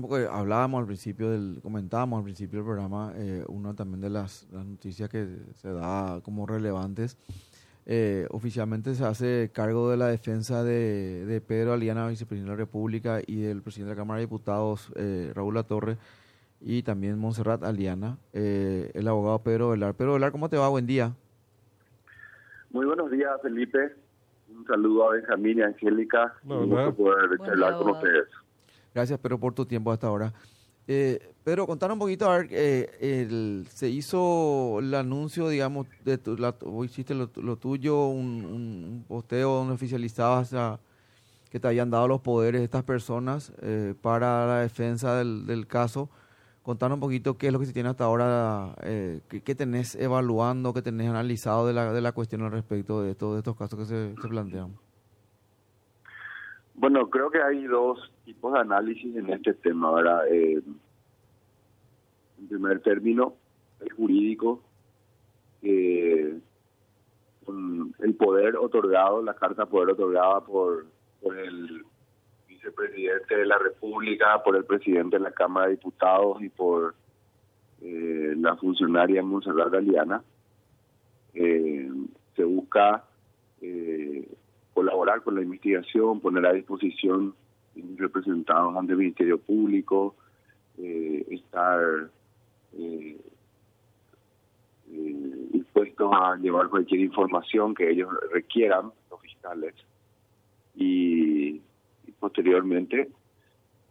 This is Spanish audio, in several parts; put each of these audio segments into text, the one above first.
Porque hablábamos al principio del, comentábamos al principio del programa, eh, una también de las, noticias que se da como relevantes. Eh, oficialmente se hace cargo de la defensa de, de Pedro Aliana, vicepresidente de la República, y del presidente de la Cámara de Diputados, eh, Raúl Latorre, y también Montserrat Aliana, eh, el abogado Pedro Velar. Pedro Velar, ¿cómo te va? Buen día. Muy buenos días, Felipe. Un saludo a Benjamín y Angélica. Un gusto poder charlar con ustedes. Gracias, Pedro, por tu tiempo hasta ahora. Eh, Pedro, contanos un poquito, a ver, eh, se hizo el anuncio, digamos, de tu, la, hiciste lo, tuyo, un, posteo donde oficializabas que te habían dado los poderes de estas personas eh, para la defensa del, caso. Contanos un poquito qué es lo que se tiene hasta ahora, eh, qué, tenés evaluando, qué tenés analizado de la, de la cuestión al respecto de, todos estos casos que se plantean. Bueno, creo que hay dos tipos de análisis en este tema. ¿verdad? Eh, en primer término, el jurídico, eh, el poder otorgado, la carta poder otorgada por, por el vicepresidente de la República, por el presidente de la Cámara de Diputados y por eh, la funcionaria Monserrat Galeana. Eh, se busca eh, colaborar con la investigación, poner a disposición representados ante el Ministerio Público, eh, estar eh, eh, dispuestos a llevar cualquier información que ellos requieran, los fiscales, y, posteriormente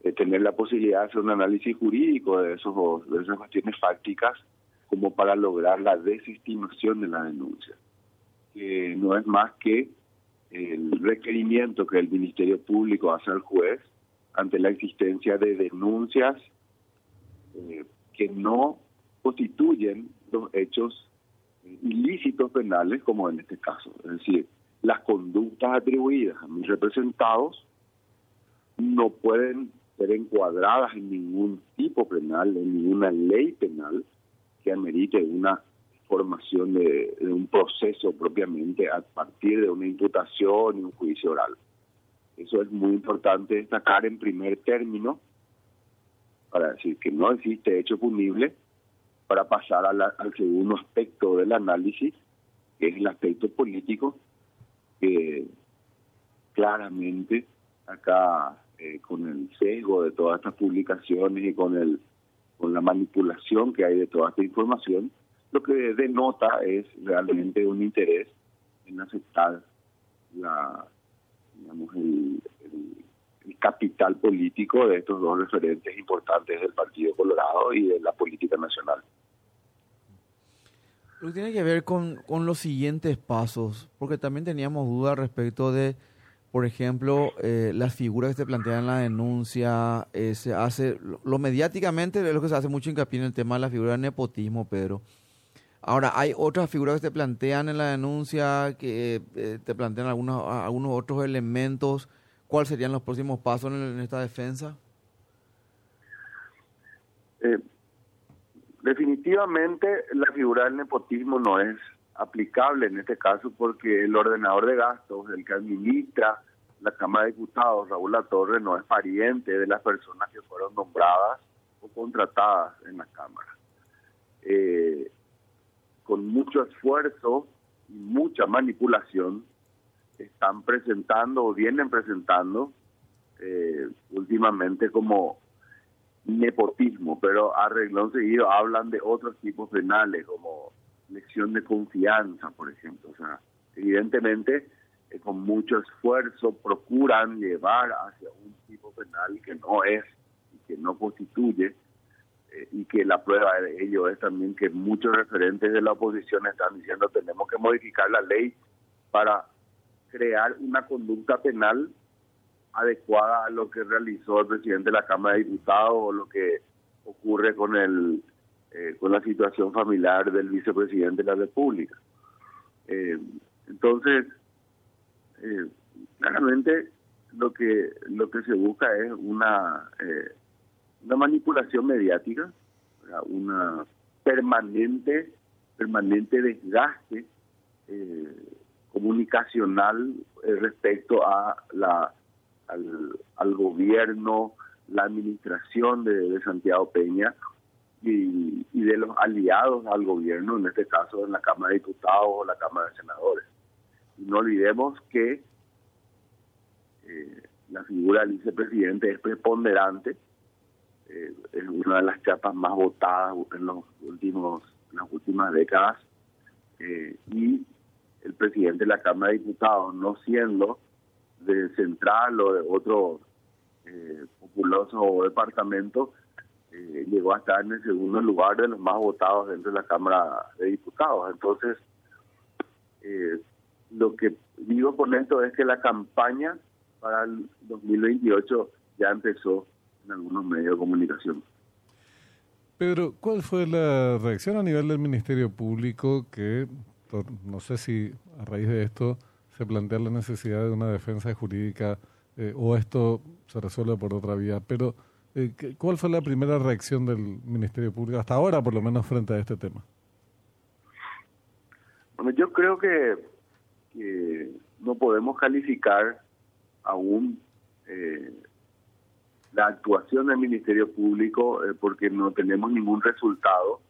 eh, tener la posibilidad de hacer un análisis jurídico de, esos, de esas cuestiones fácticas como para lograr la desestimación de la denuncia, que no es más que el requerimiento que el Ministerio Público hace al juez ante la existencia de denuncias eh, que no constituyen los hechos ilícitos penales como en este caso. Es decir, las conductas atribuidas a mis representados no pueden ser encuadradas en ningún tipo penal, en ninguna ley penal que amerite una formación de, un proceso propiamente a partir de una imputación y un juicio oral. Eso es muy importante destacar en primer término para decir que no existe hecho punible para pasar al segundo aspecto del análisis, que es el aspecto político, que claramente acá eh, con el sesgo de todas estas publicaciones y con el con la manipulación que hay de toda esta información, lo que denota es realmente un interés en aceptar la, digamos, el, capital político de estos dos referentes importantes del Partido Colorado y de la política nacional. Lo tiene que ver con, los siguientes pasos, porque también teníamos dudas respecto de, por ejemplo, eh, las figuras que se plantean en la denuncia, eh, se hace, lo, mediáticamente es lo que se hace mucho hincapié en el tema de la figura de nepotismo, Pedro. Ahora, hay otras figuras que te plantean en la denuncia, que eh, te plantean algunos, algunos otros elementos. ¿Cuáles serían los próximos pasos en, esta defensa? Eh, definitivamente la figura del nepotismo no es aplicable en este caso porque el ordenador de gastos, el que administra la Cámara de Diputados, Raúl Latorre, no es pariente de las personas que fueron nombradas o contratadas en la Cámara. Eh, con mucho esfuerzo y mucha manipulación, están presentando o vienen presentando eh, últimamente como nepotismo, pero a seguido hablan de otros tipos penales, como lección de confianza, por ejemplo. O sea, evidentemente, eh, con mucho esfuerzo procuran llevar hacia un tipo penal que no es y que no constituye y que la prueba de ello es también que muchos referentes de la oposición están diciendo tenemos que modificar la ley para crear una conducta penal adecuada a lo que realizó el presidente de la Cámara de Diputados o lo que ocurre con el eh, con la situación familiar del vicepresidente de la República. Eh, entonces, claramente lo que lo que se busca es una una manipulación mediática, una permanente, permanente desgaste eh, comunicacional eh, respecto a la al, gobierno, la administración de, Santiago Peña y, de los aliados al gobierno, en este caso en la Cámara de Diputados o la Cámara de Senadores. Y no olvidemos que eh, la figura del vicepresidente es preponderante, eh, es una de las chapas más votadas en los últimos en las últimas décadas eh, y el presidente de la Cámara de Diputados no siendo de central o de otro eh, populoso departamento eh, llegó a estar en el segundo lugar de los más votados dentro de la Cámara de Diputados. Entonces eh, lo que digo con esto es que la campaña para el 2028 ya empezó en algunos medios de comunicación. Pedro, ¿cuál fue la reacción a nivel del Ministerio Público que, no sé si a raíz de esto se plantea la necesidad de una defensa jurídica eh, o esto se resuelve por otra vía, pero eh, ¿cuál fue la primera reacción del Ministerio Público hasta ahora, por lo menos, frente a este tema? Bueno, yo creo que, que no podemos calificar aún eh, la actuación del Ministerio Público eh, porque no tenemos ningún resultado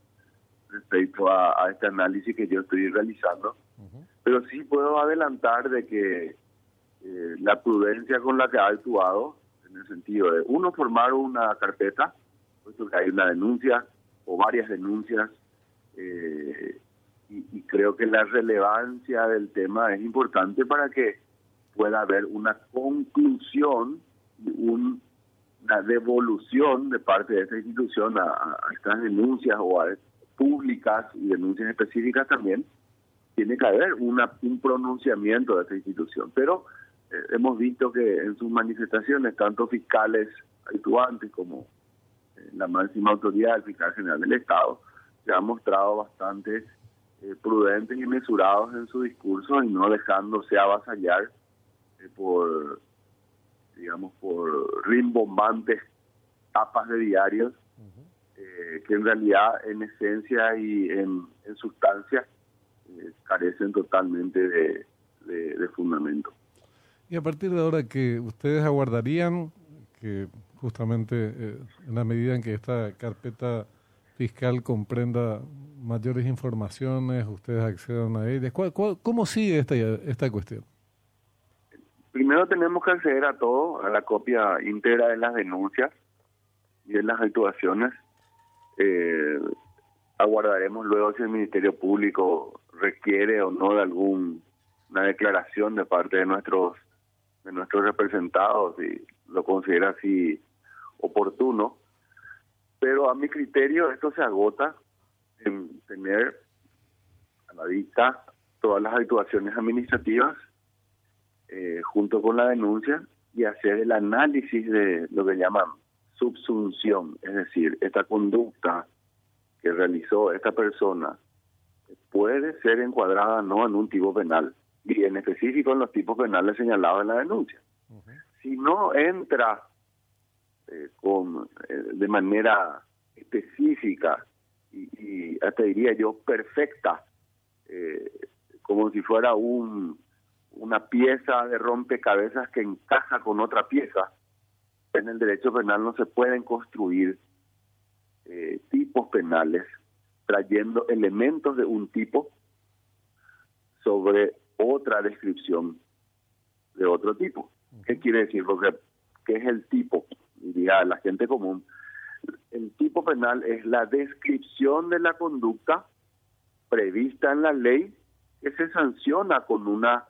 respecto a, este análisis que yo estoy realizando. Pero sí puedo adelantar de que eh, la prudencia con la que ha actuado, en el sentido de, uno, formar una carpeta, puesto que hay una denuncia o varias denuncias, y, y creo que la relevancia del tema es importante para que pueda haber una conclusión, un, una devolución de parte de esta institución a, estas denuncias o a públicas y denuncias específicas también, tiene que haber una, un pronunciamiento de esta institución. Pero eh, hemos visto que en sus manifestaciones, tanto fiscales actuantes como eh, la máxima autoridad, el fiscal general del Estado, se han mostrado bastante eh, prudentes y mesurados en su discurso y no dejándose avasallar por, digamos, por rimbombantes tapas de diarios, eh, que en realidad en esencia y en, sustancia eh, carecen totalmente de, fundamento. Y a partir de ahora que ustedes aguardarían que justamente en la medida en que esta carpeta fiscal comprenda mayores informaciones, ustedes accedan a ellas, cómo sigue esta, esta cuestión? Primero tenemos que acceder a todo, a la copia íntegra de las denuncias y de las actuaciones. Eh, aguardaremos luego si el Ministerio Público requiere o no de alguna declaración de parte de nuestros de nuestros representados y lo considera así oportuno. Pero a mi criterio esto se agota en tener a la vista todas las actuaciones administrativas eh, junto con la denuncia y hacer el análisis de lo que llaman subsunción, es decir, esta conducta que realizó esta persona puede ser encuadrada no en un tipo penal. Y en específico en los tipos penales señalados en la denuncia. Si no entra eh, con eh, de manera específica y, y, hasta diría yo perfecta, como si fuera un una pieza de rompecabezas que encaja con otra pieza. En el derecho penal no se pueden construir eh, tipos penales trayendo elementos de un tipo sobre otra descripción de otro tipo. ¿Qué quiere decir? Porque, ¿qué es el tipo? Diría la gente común. El tipo penal es la descripción de la conducta prevista en la ley que se sanciona con una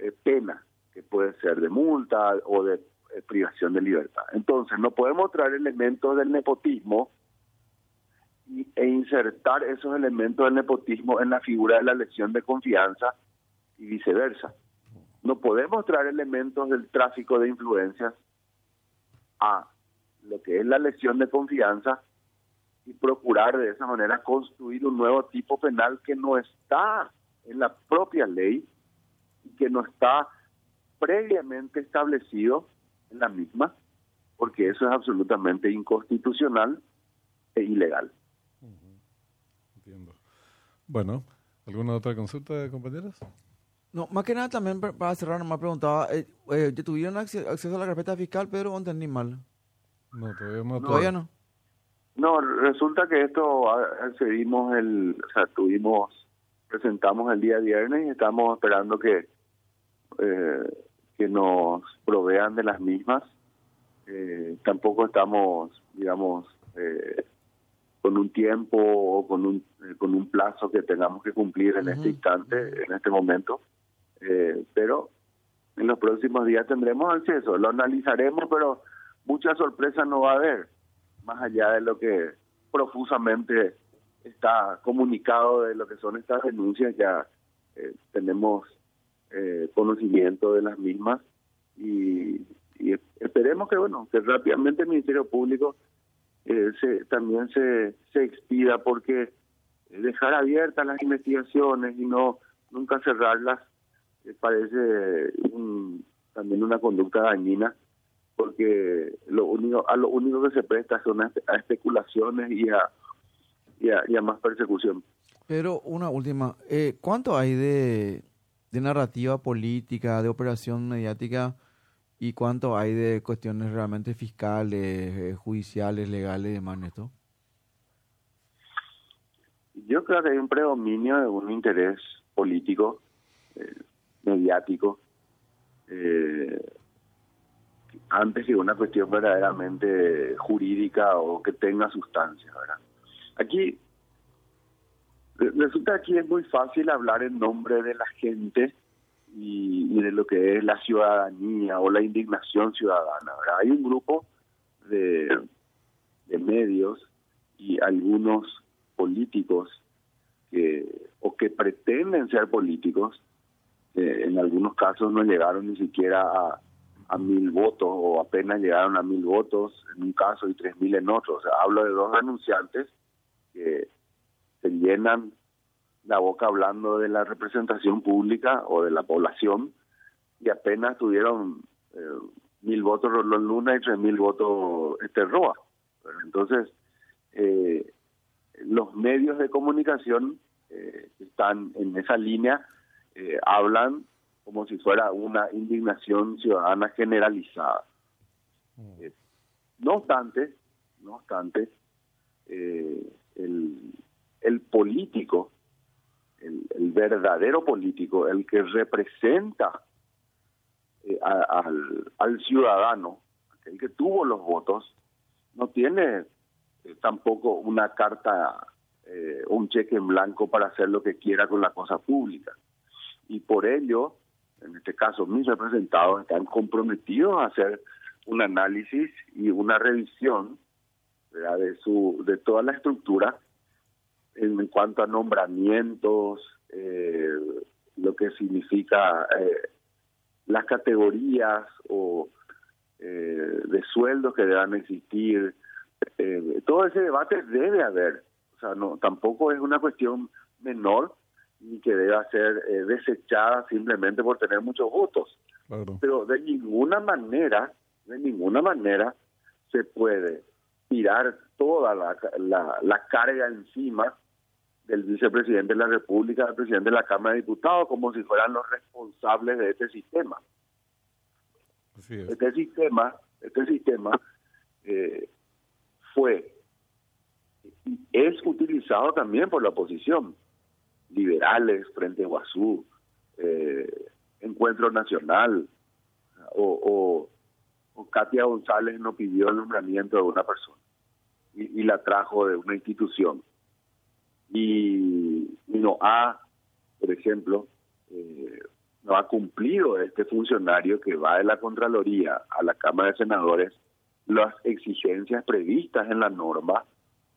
eh, pena, que puede ser de multa o de eh, privación de libertad. Entonces, no podemos traer elementos del nepotismo e insertar esos elementos del nepotismo en la figura de la lesión de confianza y viceversa. No podemos traer elementos del tráfico de influencias a lo que es la lesión de confianza y procurar de esa manera construir un nuevo tipo penal que no está en la propia ley que no está previamente establecido en la misma, porque eso es absolutamente inconstitucional e ilegal. Entiendo. Bueno, ¿alguna otra consulta, compañeros? No, más que nada también para cerrar, me preguntaba, eh, eh, ¿tuvieron acceso a la carpeta fiscal, Pedro, o entendí mal? No, todavía no. Todavía no. No, resulta que esto accedimos el, o sea, tuvimos, presentamos el día viernes y estamos esperando que eh, que nos provean de las mismas. Eh, tampoco estamos, digamos, eh, con un tiempo o con un, eh, con un plazo que tengamos que cumplir en este instante, en este momento. Eh, pero en los próximos días tendremos acceso, lo analizaremos, pero mucha sorpresa no va a haber, más allá de lo que profusamente está comunicado de lo que son estas denuncias, ya eh, tenemos eh, conocimiento de las mismas y, esperemos que, bueno, que rápidamente el Ministerio Público eh, se, también se, se expida porque dejar abiertas las investigaciones y no nunca cerrarlas eh, parece un, también una conducta dañina porque lo único a lo único que se presta son a especulaciones y a, y a, y a más persecución. Pero una última, eh, ¿cuánto hay de, de narrativa política, de operación mediática y cuánto hay de cuestiones realmente fiscales, eh, judiciales, legales y demás, Neto? Yo creo que hay un predominio de un interés político, eh, mediático, eh, antes que una cuestión verdaderamente jurídica o que tenga sustancia, ¿verdad? Aquí resulta aquí es muy fácil hablar en nombre de la gente y, y, de lo que es la ciudadanía o la indignación ciudadana. Hay un grupo de, de medios y algunos políticos que o que pretenden ser políticos, en algunos casos no llegaron ni siquiera a, mil votos o apenas llegaron a mil votos en un caso y tres mil en otro. O sea, hablo de dos anunciantes que se llenan la boca hablando de la representación pública o de la población y apenas tuvieron eh, mil votos Rolón Luna y tres mil votos este Roa. Entonces, eh, los medios de comunicación eh, que están en esa línea eh, hablan como si fuera una indignación ciudadana generalizada. Eh, no obstante, no obstante, el, político el, verdadero político, el que representa eh, a, al, al, ciudadano, el que tuvo los votos, no tiene eh, tampoco una carta, eh, un cheque en blanco para hacer lo que quiera con la cosa pública. Y por ello, en este caso, mis representados están comprometidos a hacer un análisis y una revisión ¿verdad? de su de toda la estructura en cuanto a nombramientos, eh, lo que significa eh, las categorías o eh, de sueldos que deban existir. Eh, todo ese debate debe haber. O sea, no tampoco es una cuestión menor ni que deba ser eh, desechada simplemente por tener muchos votos. Claro. Pero de ninguna manera, de ninguna manera se puede tirar toda la, la, la carga encima del vicepresidente de la República, del presidente de la Cámara de Diputados, como si fueran los responsables de este sistema. Este sistema, este sistema eh, fue y es utilizado también por la oposición, liberales, Frente Guazú, eh, Encuentro Nacional, o, o, o, Katia González no pidió el nombramiento de una persona y, la trajo de una institución. Y, no ha, por ejemplo, eh, no ha cumplido este funcionario que va de la Contraloría a la Cámara de Senadores las exigencias previstas en la norma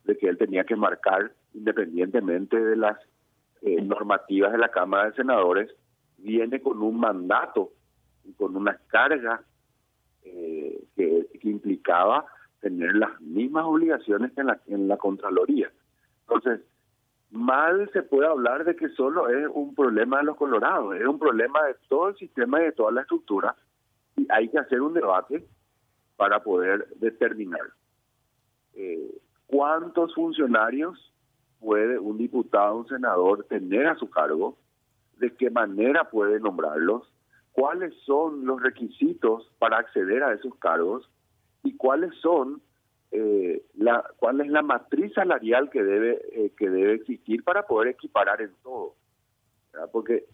de que él tenía que marcar independientemente de las eh, normativas de la Cámara de Senadores, viene con un mandato y con una carga eh, tener las mismas obligaciones que en la, en la Contraloría. Entonces, mal se puede hablar de que solo es un problema de los colorados, es un problema de todo el sistema y de toda la estructura y hay que hacer un debate para poder determinar eh, cuántos funcionarios puede un diputado, un senador tener a su cargo, de qué manera puede nombrarlos, cuáles son los requisitos para acceder a esos cargos y cuáles son eh, la, cuál es la matriz salarial que debe eh, que debe existir para poder equiparar en todo porque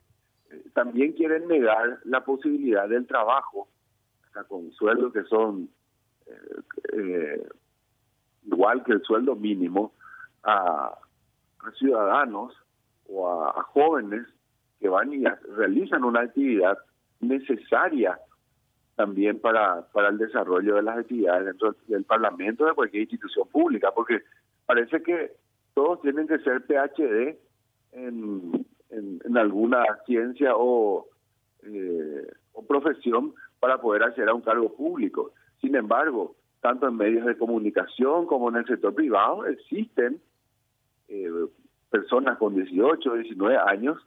eh, también quieren negar la posibilidad del trabajo con sueldos que son igual que el sueldo mínimo a, ciudadanos o a, jóvenes que van y realizan una actividad necesaria también para, para el desarrollo de las actividades dentro del Parlamento de cualquier institución pública, porque parece que todos tienen que ser PhD en, en, alguna ciencia o, eh, o profesión para poder acceder a un cargo público. Sin embargo, tanto en medios de comunicación como en el sector privado existen eh, personas con 18, 19 años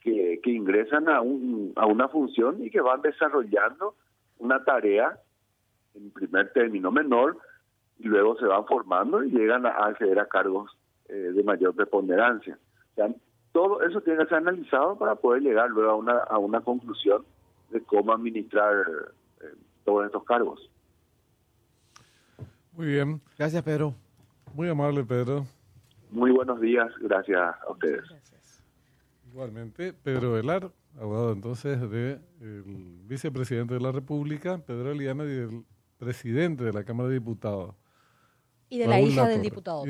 que, que ingresan a, un, a una función y que van desarrollando una tarea en primer término menor y luego se van formando y llegan a acceder a cargos eh, de mayor preponderancia. todo eso tiene que ser analizado para poder llegar luego a una, a una conclusión de cómo administrar eh, todos estos cargos. Muy bien. Gracias, Pedro. Muy amable, Pedro. Muy buenos días. Gracias a ustedes. Igualmente, Pedro Velar, abogado entonces del vicepresidente de la República, Pedro Eliana, y del presidente de la Cámara de Diputados. Y de la hija del diputado.